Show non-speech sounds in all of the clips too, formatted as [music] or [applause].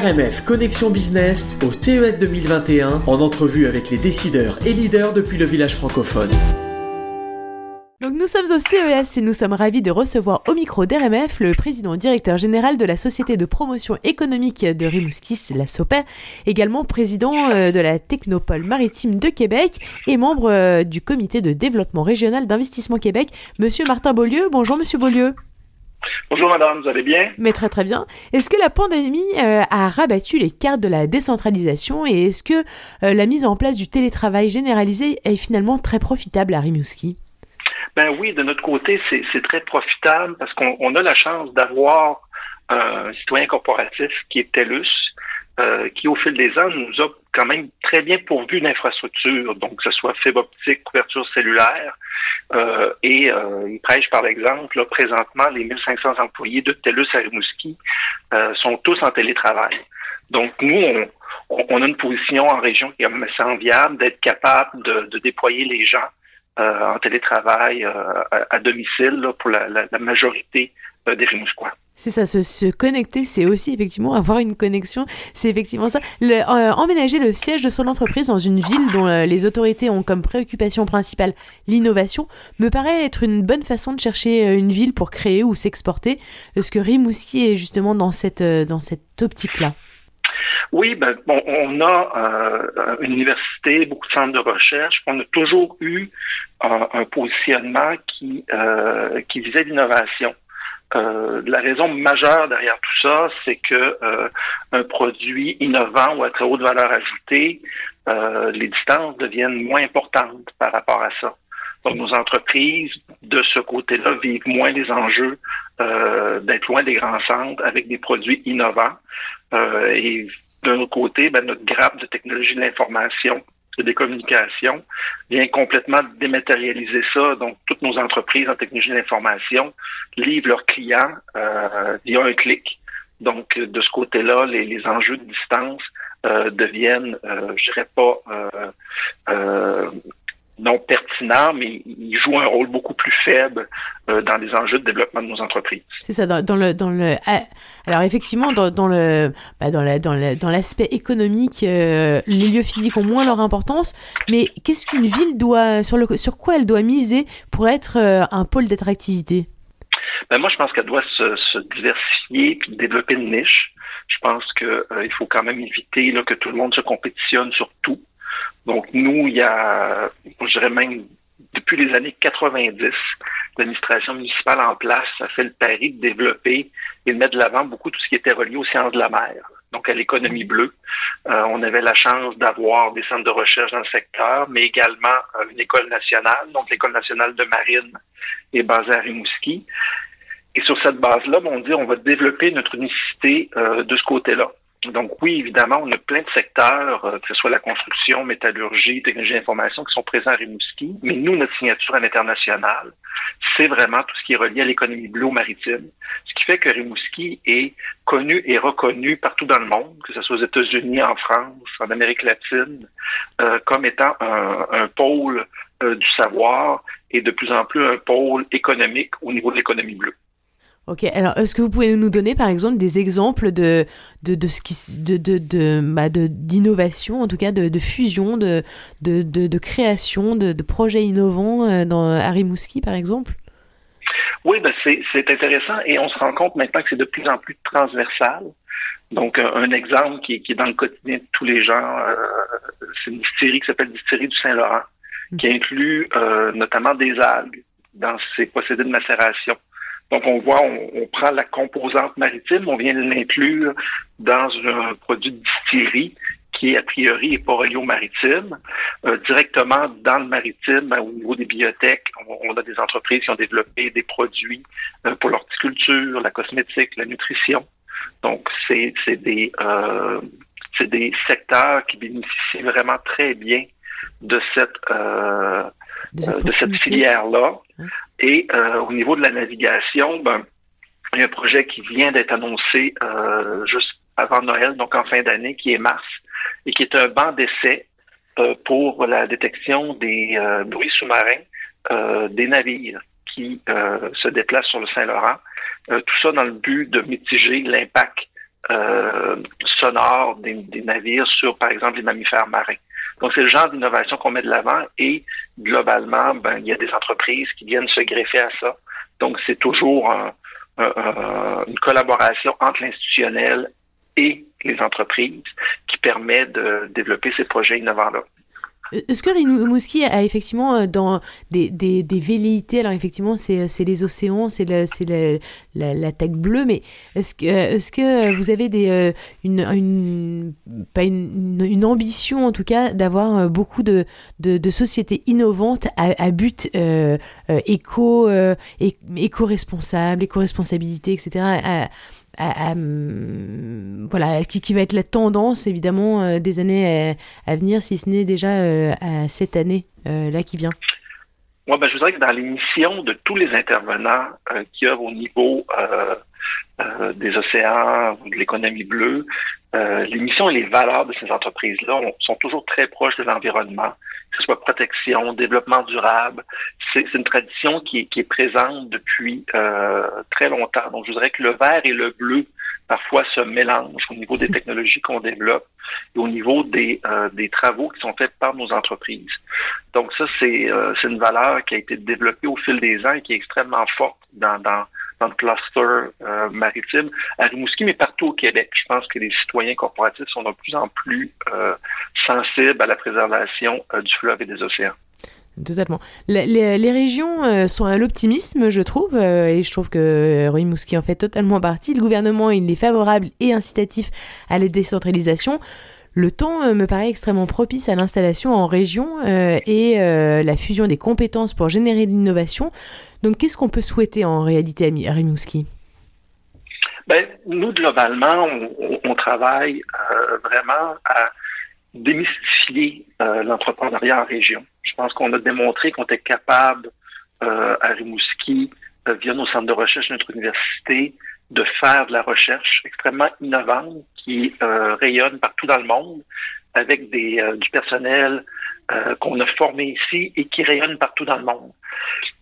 RMF Connexion Business au CES 2021 en entrevue avec les décideurs et leaders depuis le village francophone. Donc nous sommes au CES et nous sommes ravis de recevoir au micro d'RMF le président directeur général de la Société de promotion économique de Rimouskis, la SOPER, également président euh, de la Technopole maritime de Québec et membre euh, du comité de développement régional d'investissement Québec, monsieur Martin Beaulieu. Bonjour monsieur Beaulieu. Bonjour madame, vous allez bien? Mais très très bien. Est-ce que la pandémie euh, a rabattu les cartes de la décentralisation et est-ce que euh, la mise en place du télétravail généralisé est finalement très profitable à Rimouski? Ben oui, de notre côté, c'est très profitable parce qu'on a la chance d'avoir un citoyen corporatif qui est TELUS, euh, qui au fil des ans nous a quand même très bien pourvu d'infrastructures, donc que ce soit fibre optique, couverture cellulaire, euh, et euh, il prêche par l'exemple, présentement, les 1500 employés de TELUS à Rimouski euh, sont tous en télétravail. Donc, nous, on, on, a une position en région qui est assez enviable d'être capable de, de, déployer les gens en télétravail euh, à, domicile pour la, majorité des Rimouskois. C'est ça, se, connecter, c'est aussi effectivement avoir une connexion. C'est effectivement ça. Euh, emménager le siège de son entreprise dans une ville dont euh, les autorités ont comme préoccupation principale l'innovation me paraît être une bonne façon de chercher euh, une ville pour créer ou s'exporter. Est-ce que Rimouski est justement dans cette, dans cette optique-là? Oui, ben, bon, on a une université, beaucoup de centres de recherche. On a toujours eu un positionnement qui, qui visait l'innovation. Euh, la raison majeure derrière tout ça, c'est que euh, un produit innovant ou à très haute valeur ajoutée, euh, les distances deviennent moins importantes par rapport à ça. Donc, nos entreprises, de ce côté-là, vivent moins les enjeux d'être loin des grands centres avec des produits innovants. et d'un autre côté, ben, notre grappe de technologie de l'information des communications vient complètement dématérialiser ça. Donc, toutes nos entreprises en technologie de l'information livrent leurs clients euh, via un clic. Donc, de ce côté-là, les, enjeux de distance euh, deviennent, euh, je dirais pas, euh, euh, non pertinent, mais il joue un rôle beaucoup plus faible euh, dans les enjeux de développement de nos entreprises. C'est ça, dans, dans, le dans le ah, alors effectivement dans, dans le bah dans la dans l'aspect économique, euh, les lieux physiques ont moins leur importance, mais qu'est-ce qu'une ville doit sur le sur quoi elle doit miser pour être euh, un pôle d'attractivité? Ben moi je pense qu'elle doit se, se diversifier puis développer une niche. Je pense que il faut quand même éviter là, que tout le monde se compétitionne sur tout. Donc, nous, il y a, je dirais même, depuis les années 90, l'administration municipale en place a fait le pari de développer et de mettre de l'avant beaucoup tout ce qui était relié aux sciences de la mer, donc à l'économie bleue. Euh, on avait la chance d'avoir des centres de recherche dans le secteur, mais également euh, une école nationale, donc l'école nationale de marine est basée à Rimouski. Et sur cette base-là, on dit on va développer notre unicité euh, de ce côté-là. Donc oui, évidemment, on a plein de secteurs, euh, que ce soit la construction, métallurgie, technologie d'information, qui sont présents à Rimouski. Mais nous, notre signature à l'international, c'est vraiment tout ce qui est relié à l'économie bleue maritime. Ce qui fait que Rimouski est connu et reconnu partout dans le monde, que ce soit aux États-Unis, en France, en Amérique latine, euh, comme étant un, pôle euh, du savoir et de plus en plus un pôle économique au niveau de l'économie bleue. Ok, alors est-ce que vous pouvez nous donner par exemple des exemples de, de, de ce qui de, de, de, bah, d'innovation, en tout cas de, de fusion, de, de, de, de création, de, de projets innovants euh, dans Arimouski par exemple? Oui, ben c'est, c'est intéressant et on se rend compte maintenant que c'est de plus en plus transversal. Donc, un, un exemple qui, qui est dans le quotidien de tous les gens, euh, c'est une distillerie qui s'appelle Distillerie du Saint-Laurent, qui inclut euh, notamment des algues dans ses procédés de macération. Donc, on voit, on, prend la composante maritime, on vient l'inclure dans un produit de distillerie qui, a priori, n'est pas relié au maritime. Euh, directement dans le maritime, au niveau des bibliothèques, on, a des entreprises qui ont développé des produits euh, pour l'horticulture, la cosmétique, la nutrition. Donc, c'est des, euh, des secteurs qui bénéficient vraiment très bien de cette, euh, de cette filière-là. Et euh, au niveau de la navigation, ben, il y a un projet qui vient d'être annoncé euh, juste avant Noël, donc en fin d'année, qui est Mars, et qui est un banc d'essai euh, pour la détection des euh, bruits sous-marins euh, des navires qui se déplacent sur le Saint-Laurent. tout ça dans le but de mitiger l'impact sonores des, navires sur, par exemple, les mammifères marins. Donc, c'est le genre d'innovation qu'on met de l'avant et globalement, ben, il y a des entreprises qui viennent se greffer à ça. Donc, c'est toujours une collaboration entre l'institutionnel et les entreprises qui permet de développer ces projets innovants-là. Est-ce que Rimouski a effectivement euh, dans des, des, des velléités, alors effectivement c'est, c'est les océans, c'est, la, la tech bleue, mais est-ce que, est-ce que vous avez des, euh, une, une, pas une, une, ambition en tout cas d'avoir euh, beaucoup de, de, de sociétés innovantes à, à but euh, éco, euh, éco-responsable, éco-responsabilité, etc. voilà, qui, qui, va être la tendance évidemment euh, des années à, venir, si ce n'est déjà euh, cette année euh, là qui vient. Moi, ben, je voudrais que dans l'émission de tous les intervenants qui œuvrent au niveau des océans ou de l'économie bleue, l'émission et les valeurs de ces entreprises-là sont toujours très proches de l'environnement, que ce soit protection, développement durable. C'est une tradition qui est, qui est présente depuis euh, très longtemps. Donc, je voudrais que le vert et le bleu parfois se mélangent au niveau des [laughs] technologies qu'on développe et au niveau des, euh, des travaux qui sont faits par nos entreprises. Donc, ça, c'est euh, une valeur qui a été développée au fil des ans et qui est extrêmement forte dans, dans, dans le cluster euh, maritime à Rimouski, mais partout au Québec. Je pense que les citoyens corporatifs sont de plus en plus euh, sensibles à la préservation euh, du fleuve et des océans. Totalement. Les, les, régions sont à l'optimisme, je trouve, et je trouve que Rimouski en fait totalement partie. Le gouvernement, il est favorable et incitatif à la décentralisation. Le temps euh, me paraît extrêmement propice à l'installation en région euh, et euh, la fusion des compétences pour générer de l'innovation. Donc, qu'est-ce qu'on peut souhaiter en réalité à Rimouski ben, nous, globalement, on, travaille vraiment à démystifier l'entrepreneuriat en région. Je pense qu'on a démontré qu'on était capable à Rimouski, via nos centres de recherche notre université, de faire de la recherche extrêmement innovante qui euh, rayonne partout dans le monde avec euh, du personnel euh, qu'on a formé ici et qui rayonne partout dans le monde.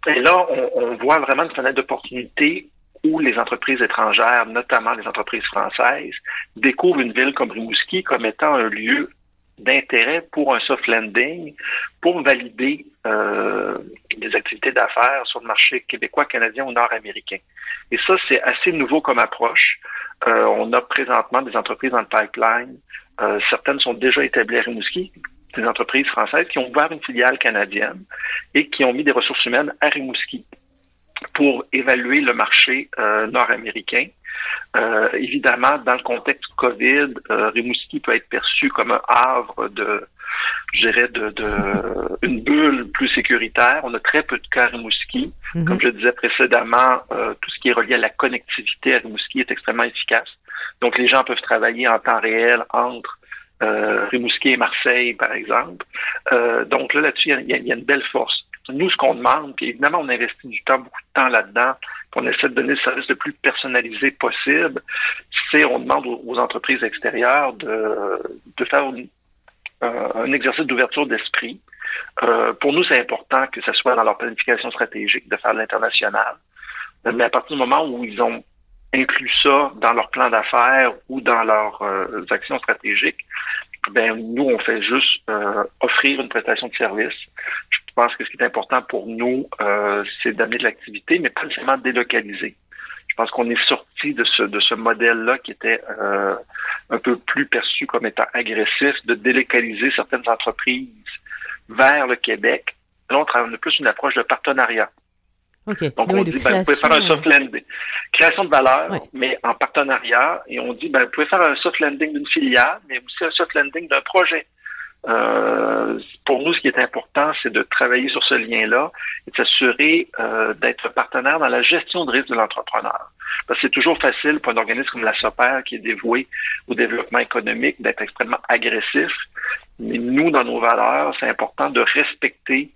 Et là, on, on voit vraiment une fenêtre d'opportunité où les entreprises étrangères, notamment les entreprises françaises, découvrent une ville comme Rimouski comme étant un lieu d'intérêt pour un soft landing, pour valider euh, des activités d'affaires sur le marché québécois, canadien ou nord-américain. Et ça, c'est assez nouveau comme approche. Euh, on a présentement des entreprises dans le pipeline. Euh, certaines sont déjà établies à Rimouski, des entreprises françaises qui ont ouvert une filiale canadienne et qui ont mis des ressources humaines à Rimouski pour évaluer le marché euh, nord-américain. Évidemment, dans le contexte COVID, Rimouski peut être perçu comme un havre de, je dirais, de, de une bulle plus sécuritaire. On a très peu de cas à Rimouski. Mhm. Comme je disais précédemment, tout ce qui est relié à la connectivité à Rimouski est extrêmement efficace. Donc, les gens peuvent travailler en temps réel entre Rimouski et Marseille, par exemple. donc là, là-dessus, il y, a une belle force nous, ce qu'on demande, puis évidemment, on investit du temps, beaucoup de temps là-dedans, qu'on essaie de donner le service le plus personnalisé possible, c'est on demande aux, entreprises extérieures de, de faire euh, un exercice d'ouverture d'esprit. Euh, pour nous, c'est important que ce soit dans leur planification stratégique de faire l'international. Mais à partir du moment où ils ont inclus ça dans leur plan d'affaires ou dans leurs euh, actions stratégiques, ben nous, on fait juste offrir une prestation de service. Je pense que ce qui est important pour nous, euh, c'est d'amener de l'activité, mais pas nécessairement délocaliser. Je pense qu'on est sorti de ce de ce modèle-là qui était euh, un peu plus perçu comme étant agressif, de délocaliser certaines entreprises vers le Québec. Là, on a plus une approche de partenariat. Donc, on dit, ben, vous pouvez faire un soft landing. Création de valeur, mais en partenariat. Et on dit, ben, vous pouvez faire un soft landing d'une filiale, mais aussi un soft landing d'un projet. Euh, pour nous, ce qui est important, c'est de travailler sur ce lien-là et de s'assurer euh, d'être partenaire dans la gestion de risque de l'entrepreneur. Parce que c'est toujours facile pour un organisme comme la SOPER, qui est dévoué au développement économique, d'être extrêmement agressif. Mais nous, dans nos valeurs, c'est important de respecter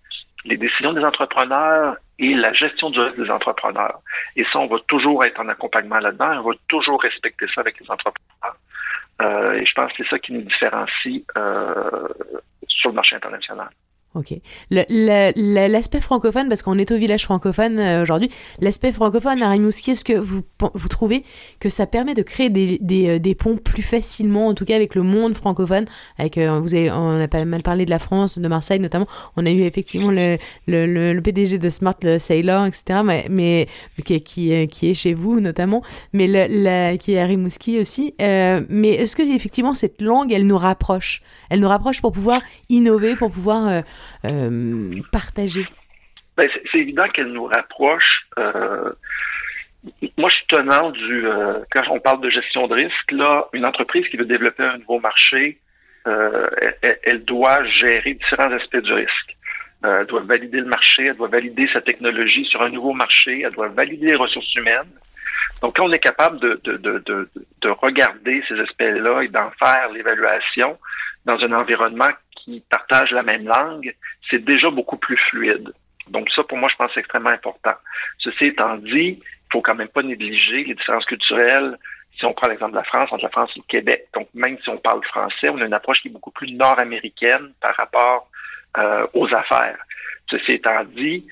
les décisions des entrepreneurs et la gestion du risque des entrepreneurs. Et ça, on va toujours être en accompagnement là-dedans. On va toujours respecter ça avec les entrepreneurs. Euh, et je pense que c'est ça qui nous différencie euh, sur le marché international. Ok. L'aspect francophone, parce qu'on est au village francophone euh, aujourd'hui, l'aspect francophone à Rimouski, est-ce que vous, vous trouvez que ça permet de créer des, euh, des, ponts plus facilement, en tout cas avec le monde francophone? Avec, euh, vous avez, On a pas mal parlé de la France, de Marseille notamment. On a eu effectivement le, le, PDG de Smart, le Sailor, etc., mais, mais qui, qui, est chez vous notamment, mais le, qui est à Rimouski aussi. mais est-ce que effectivement cette langue, elle nous rapproche? Elle nous rapproche pour pouvoir innover, pour pouvoir partager? Ben, c'est évident qu'elle nous rapproche. Euh, moi, je suis tenant du euh, quand on parle de gestion de risque, là, une entreprise qui veut développer un nouveau marché, elle, doit gérer différents aspects du risque. elle doit valider le marché, elle doit valider sa technologie sur un nouveau marché, elle doit valider les ressources humaines. Donc, quand on est capable de, de, de, de regarder ces aspects-là et d'en faire l'évaluation dans un environnement qui partagent la même langue, c'est déjà beaucoup plus fluide. Donc ça, pour moi, je pense que c'est extrêmement important. Ceci étant dit, il faut quand même pas négliger les différences culturelles. Si on prend l'exemple de la France, entre la France et le Québec, donc même si on parle français, on a une approche qui est beaucoup plus nord-américaine par rapport euh, aux affaires. Ceci étant dit,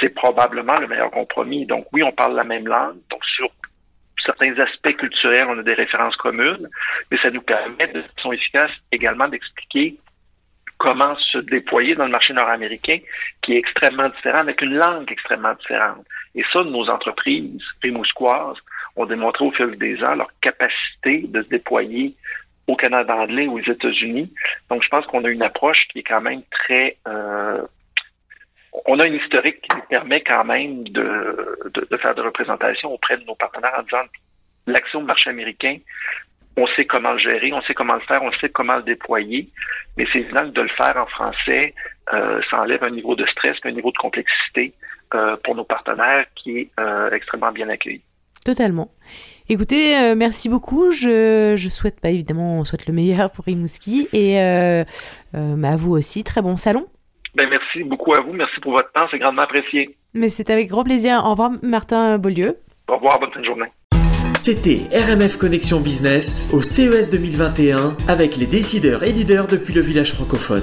c'est probablement le meilleur compromis. Donc oui, on parle la même langue. Donc sur certains aspects culturels, on a des références communes, mais ça nous permet de façon efficace également d'expliquer comment se déployer dans le marché nord-américain qui est extrêmement différent, avec une langue extrêmement différente. Et ça, nos entreprises rimousquoises ont démontré au fil des ans leur capacité de se déployer au Canada anglais ou aux États-Unis. Donc, je pense qu'on a une approche qui est quand même très... Euh, on a une historique qui permet quand même de, de, de faire de représentation auprès de nos partenaires en disant l'action du marché américain on sait comment le gérer, on sait comment le faire, on sait comment le déployer, mais c'est évident que de le faire en français, euh, ça enlève un niveau de stress, un niveau de complexité euh, pour nos partenaires qui est euh, extrêmement bien accueilli. Totalement. Écoutez, merci beaucoup. Je, je souhaite pas évidemment, on souhaite le meilleur pour Rimouski et mais à vous aussi. Très bon salon. Ben merci beaucoup à vous. Merci pour votre temps. C'est grandement apprécié. Mais c'est avec grand plaisir. Au revoir, Martin Beaulieu. Au revoir. Bonne fin de journée. C'était RMF Connexion Business au CES 2021 avec les décideurs et leaders depuis le village francophone.